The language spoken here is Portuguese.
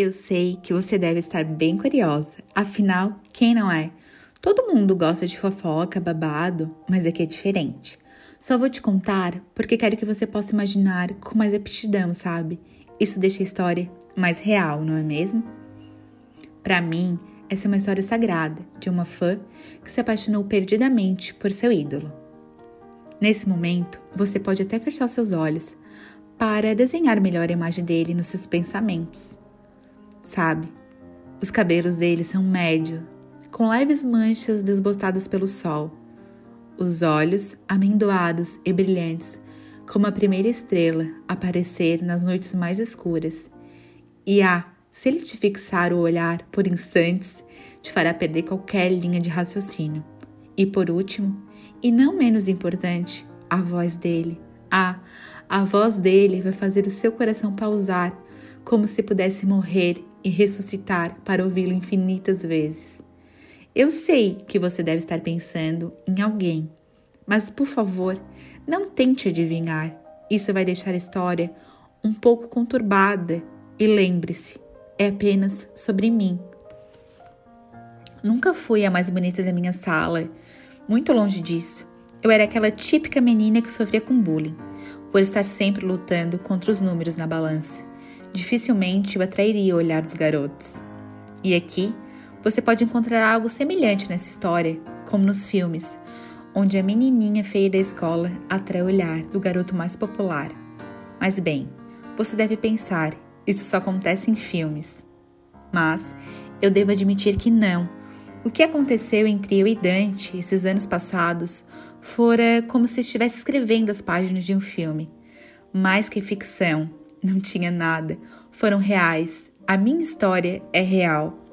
Eu sei que você deve estar bem curiosa, afinal, quem não é? Todo mundo gosta de fofoca, babado, mas aqui é diferente. Só vou te contar porque quero que você possa imaginar com mais aptidão, sabe? Isso deixa a história mais real, não é mesmo? Para mim, essa é uma história sagrada de uma fã que se apaixonou perdidamente por seu ídolo. Nesse momento, você pode até fechar seus olhos para desenhar melhor a imagem dele nos seus pensamentos. Sabe, os cabelos dele são médio, com leves manchas desbotadas pelo sol. Os olhos amendoados e brilhantes, como a primeira estrela aparecer nas noites mais escuras. E ah, se ele te fixar o olhar por instantes, te fará perder qualquer linha de raciocínio. E por último, e não menos importante, a voz dele. Ah, a voz dele vai fazer o seu coração pausar, como se pudesse morrer e ressuscitar para ouvi-lo infinitas vezes. Eu sei que você deve estar pensando em alguém, mas por favor, não tente adivinhar. Isso vai deixar a história um pouco conturbada. E lembre-se, é apenas sobre mim. Nunca fui a mais bonita da minha sala muito longe disso. Eu era aquela típica menina que sofria com bullying, por estar sempre lutando contra os números na balança. Dificilmente eu atrairia o olhar dos garotos. E aqui você pode encontrar algo semelhante nessa história, como nos filmes, onde a menininha feia da escola atrai o olhar do garoto mais popular. Mas bem, você deve pensar, isso só acontece em filmes. Mas eu devo admitir que não. O que aconteceu entre eu e Dante esses anos passados fora como se estivesse escrevendo as páginas de um filme. Mais que ficção, não tinha nada, foram reais. A minha história é real.